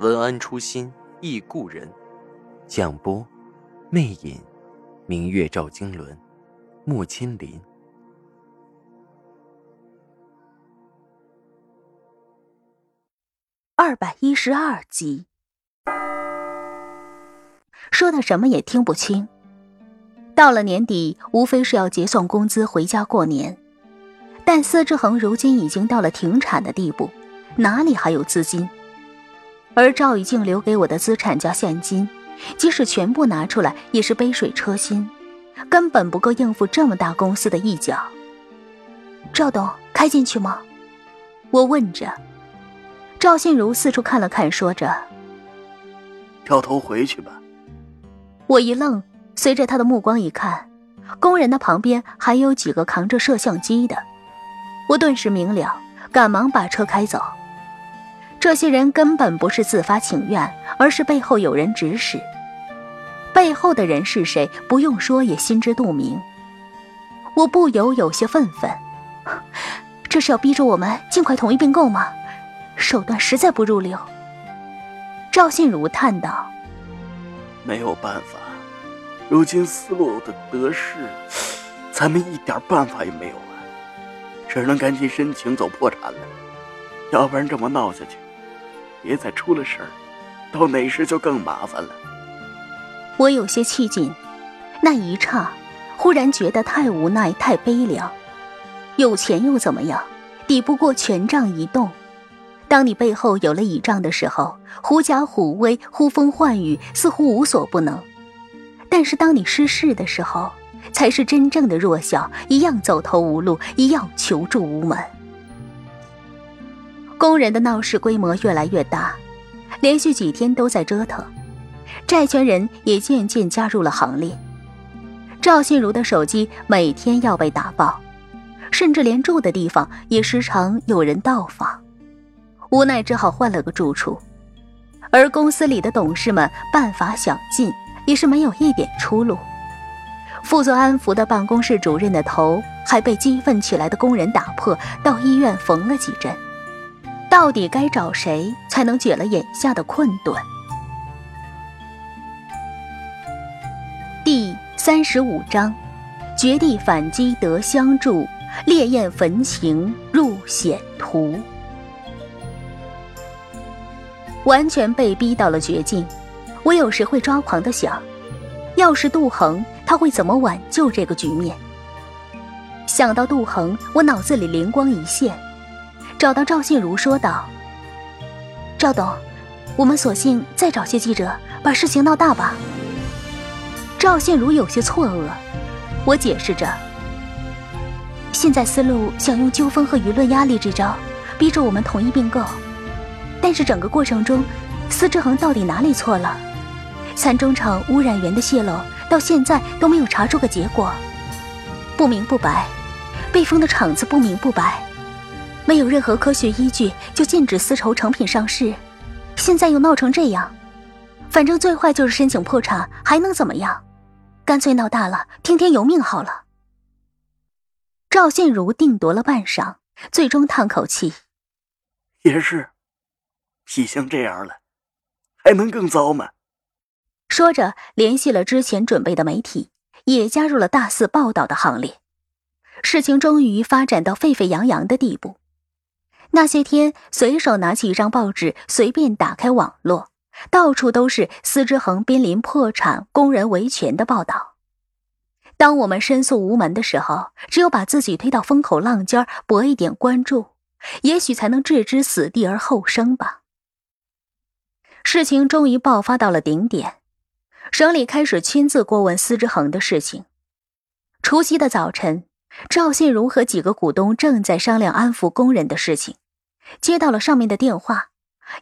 文安初心忆故人，蒋波，魅影，明月照经纶，木千林。二百一十二集，说的什么也听不清。到了年底，无非是要结算工资回家过年，但司之恒如今已经到了停产的地步，哪里还有资金？而赵以静留给我的资产加现金，即使全部拿出来，也是杯水车薪，根本不够应付这么大公司的一角。赵董，开进去吗？我问着。赵信如四处看了看，说着：“掉头回去吧。”我一愣，随着他的目光一看，工人的旁边还有几个扛着摄像机的，我顿时明了，赶忙把车开走。这些人根本不是自发请愿，而是背后有人指使。背后的人是谁？不用说，也心知肚明。我不由有些愤愤，这是要逼着我们尽快统一并购吗？手段实在不入流。赵信如叹道：“没有办法，如今思路的得势，咱们一点办法也没有了，只能赶紧申请走破产了，要不然这么闹下去。”别再出了事儿，到那时就更麻烦了。我有些气紧，那一刹，忽然觉得太无奈、太悲凉。有钱又怎么样？抵不过权杖一动。当你背后有了倚仗的时候，狐假虎威、呼风唤雨，似乎无所不能。但是当你失势的时候，才是真正的弱小，一样走投无路，一样求助无门。工人的闹事规模越来越大，连续几天都在折腾，债权人也渐渐加入了行列。赵信如的手机每天要被打爆，甚至连住的地方也时常有人到访，无奈只好换了个住处。而公司里的董事们办法想尽，也是没有一点出路。负责安抚的办公室主任的头还被激愤起来的工人打破，到医院缝了几针。到底该找谁才能解了眼下的困顿？第三十五章，绝地反击得相助，烈焰焚情入险途。完全被逼到了绝境，我有时会抓狂的想，要是杜恒，他会怎么挽救这个局面？想到杜恒，我脑子里灵光一现。找到赵信如，说道：“赵董，我们索性再找些记者，把事情闹大吧。”赵信如有些错愕，我解释着：“现在思路想用纠纷和舆论压力这招，逼着我们统一并购，但是整个过程中，司之恒到底哪里错了？三中厂污染源的泄漏到现在都没有查出个结果，不明不白，被封的厂子不明不白。”没有任何科学依据就禁止丝绸成品上市，现在又闹成这样，反正最坏就是申请破产，还能怎么样？干脆闹大了，听天由命好了。赵信如定夺了半晌，最终叹口气：“也是，已经这样了，还能更糟吗？”说着，联系了之前准备的媒体，也加入了大肆报道的行列。事情终于发展到沸沸扬扬的地步。那些天，随手拿起一张报纸，随便打开网络，到处都是司之恒濒临破产、工人维权的报道。当我们申诉无门的时候，只有把自己推到风口浪尖，博一点关注，也许才能置之死地而后生吧。事情终于爆发到了顶点，省里开始亲自过问司之恒的事情。除夕的早晨，赵信如和几个股东正在商量安抚工人的事情。接到了上面的电话，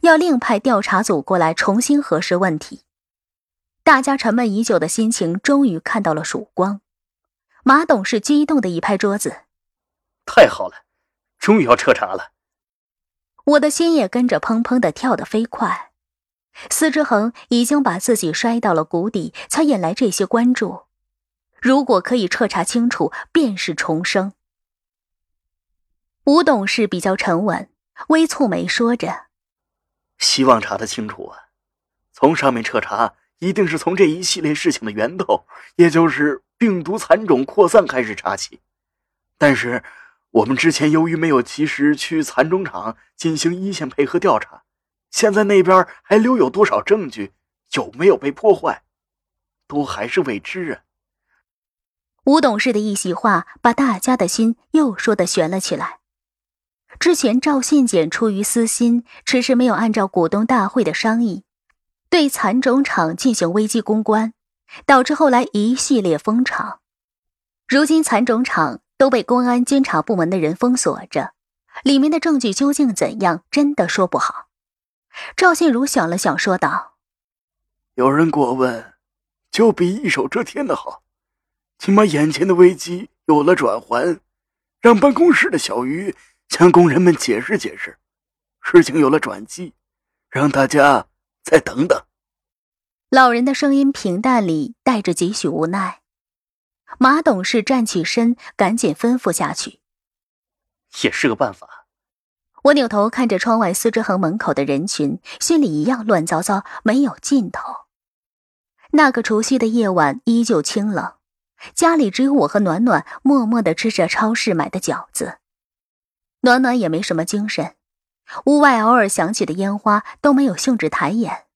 要另派调查组过来重新核实问题。大家沉闷已久的心情终于看到了曙光。马董事激动的一拍桌子：“太好了，终于要彻查了！”我的心也跟着砰砰的跳得飞快。司之恒已经把自己摔到了谷底，才引来这些关注。如果可以彻查清楚，便是重生。吴董事比较沉稳，微蹙眉说着：“希望查得清楚啊，从上面彻查。”一定是从这一系列事情的源头，也就是病毒残种扩散开始查起。但是，我们之前由于没有及时去残种场进行一线配合调查，现在那边还留有多少证据，有没有被破坏，都还是未知啊。吴董事的一席话，把大家的心又说的悬了起来。之前赵信简出于私心，迟迟没有按照股东大会的商议。对蚕种厂进行危机公关，导致后来一系列封场。如今蚕种厂都被公安监察部门的人封锁着，里面的证据究竟怎样，真的说不好。赵信如想了想，说道：“有人过问，就比一手遮天的好，起码眼前的危机有了转圜，让办公室的小鱼向工人们解释解释，事情有了转机，让大家。”再等等。老人的声音平淡里带着几许无奈。马董事站起身，赶紧吩咐下去：“也是个办法。”我扭头看着窗外司之恒门口的人群，心里一样乱糟糟，没有尽头。那个除夕的夜晚依旧清冷，家里只有我和暖暖默默的吃着超市买的饺子。暖暖也没什么精神。屋外偶尔响起的烟花都没有兴致抬眼，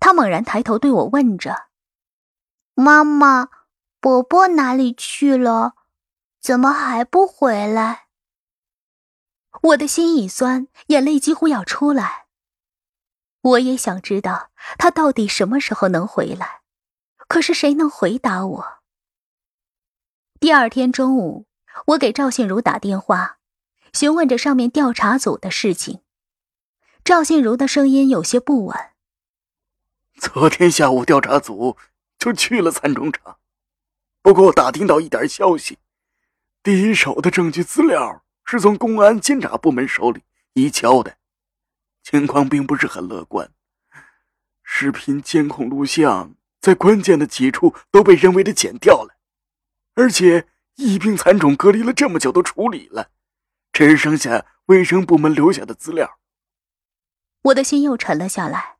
他猛然抬头对我问着：“妈妈，伯伯哪里去了？怎么还不回来？”我的心一酸，眼泪几乎要出来。我也想知道他到底什么时候能回来，可是谁能回答我？第二天中午，我给赵信如打电话。询问着上面调查组的事情，赵信如的声音有些不稳。昨天下午调查组就去了蚕种场，不过打听到一点消息，第一手的证据资料是从公安监察部门手里移交的，情况并不是很乐观。视频监控录像在关键的几处都被人为的剪掉了，而且疫病蚕种隔离了这么久都处理了。只剩下卫生部门留下的资料，我的心又沉了下来。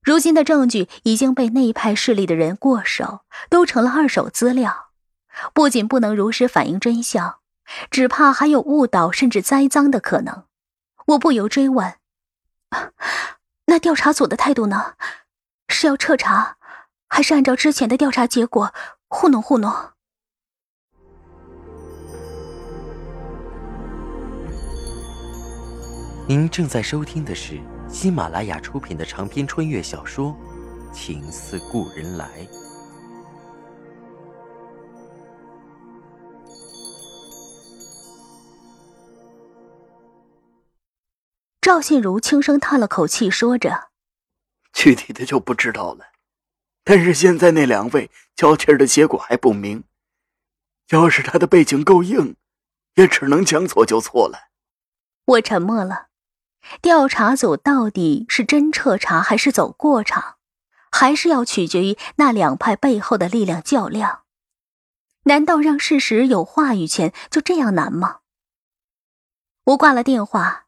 如今的证据已经被那一派势力的人过手，都成了二手资料，不仅不能如实反映真相，只怕还有误导甚至栽赃的可能。我不由追问：“那调查组的态度呢？是要彻查，还是按照之前的调查结果糊弄糊弄？”您正在收听的是喜马拉雅出品的长篇穿越小说《情似故人来》。赵信如轻声叹了口气，说着：“具体的就不知道了，但是现在那两位交气的结果还不明。要是他的背景够硬，也只能将错就错了。”我沉默了。调查组到底是真彻查还是走过场，还是要取决于那两派背后的力量较量？难道让事实有话语权就这样难吗？我挂了电话，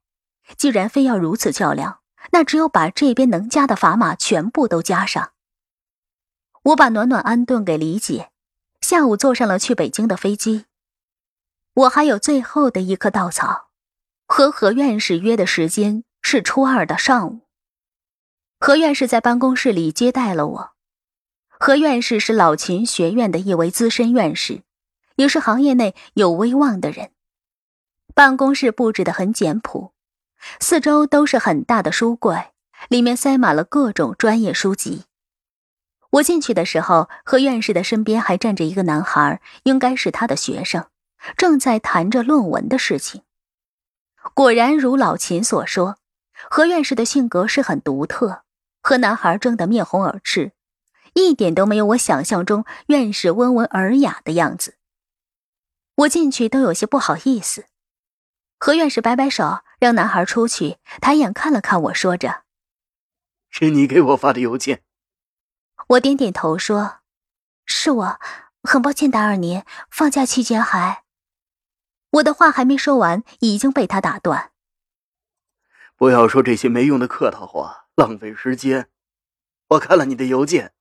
既然非要如此较量，那只有把这边能加的砝码全部都加上。我把暖暖安顿给李姐，下午坐上了去北京的飞机。我还有最后的一颗稻草。和何院士约的时间是初二的上午。何院士在办公室里接待了我。何院士是老秦学院的一位资深院士，也是行业内有威望的人。办公室布置的很简朴，四周都是很大的书柜，里面塞满了各种专业书籍。我进去的时候，何院士的身边还站着一个男孩，应该是他的学生，正在谈着论文的事情。果然如老秦所说，何院士的性格是很独特，和男孩争得面红耳赤，一点都没有我想象中院士温文尔雅的样子。我进去都有些不好意思。何院士摆摆手，让男孩出去，抬眼看了看我，说着：“是你给我发的邮件。”我点点头说：“是我，很抱歉打扰您。放假期间还……”我的话还没说完，已经被他打断。不要说这些没用的客套话，浪费时间。我看了你的邮件，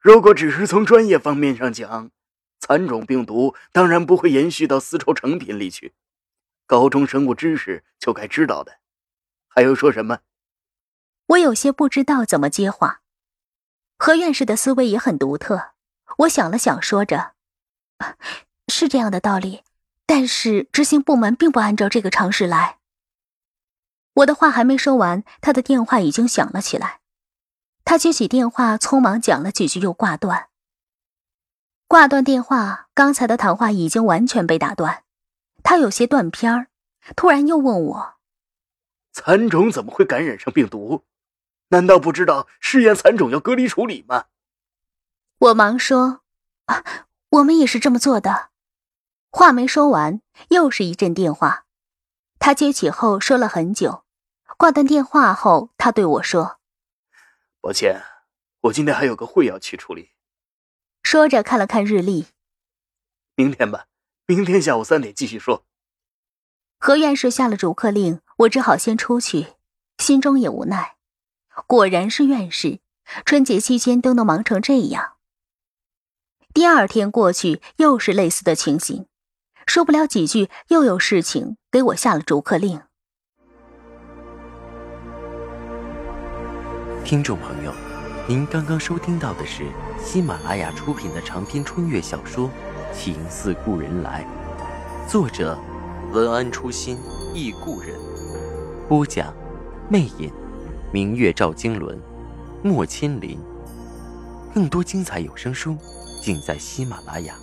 如果只是从专业方面上讲，蚕种病毒当然不会延续到丝绸成品里去。高中生物知识就该知道的，还有说什么？我有些不知道怎么接话。何院士的思维也很独特。我想了想，说着：“是这样的道理，但是执行部门并不按照这个常识来。”我的话还没说完，他的电话已经响了起来。他接起电话，匆忙讲了几句，又挂断。挂断电话，刚才的谈话已经完全被打断。他有些断片儿，突然又问我：“蚕种怎么会感染上病毒？难道不知道试验蚕种要隔离处理吗？”我忙说：“啊，我们也是这么做的。”话没说完，又是一阵电话。他接起后说了很久，挂断电话后，他对我说：“抱歉，我今天还有个会要去处理。”说着看了看日历：“明天吧。”明天下午三点继续说。何院士下了逐客令，我只好先出去，心中也无奈。果然是院士，春节期间都能忙成这样。第二天过去，又是类似的情形，说不了几句，又有事情给我下了逐客令。听众朋友，您刚刚收听到的是喜马拉雅出品的长篇穿越小说。情似故人来，作者文安初心忆故人，播讲魅影，明月照经纶，莫千林。更多精彩有声书，尽在喜马拉雅。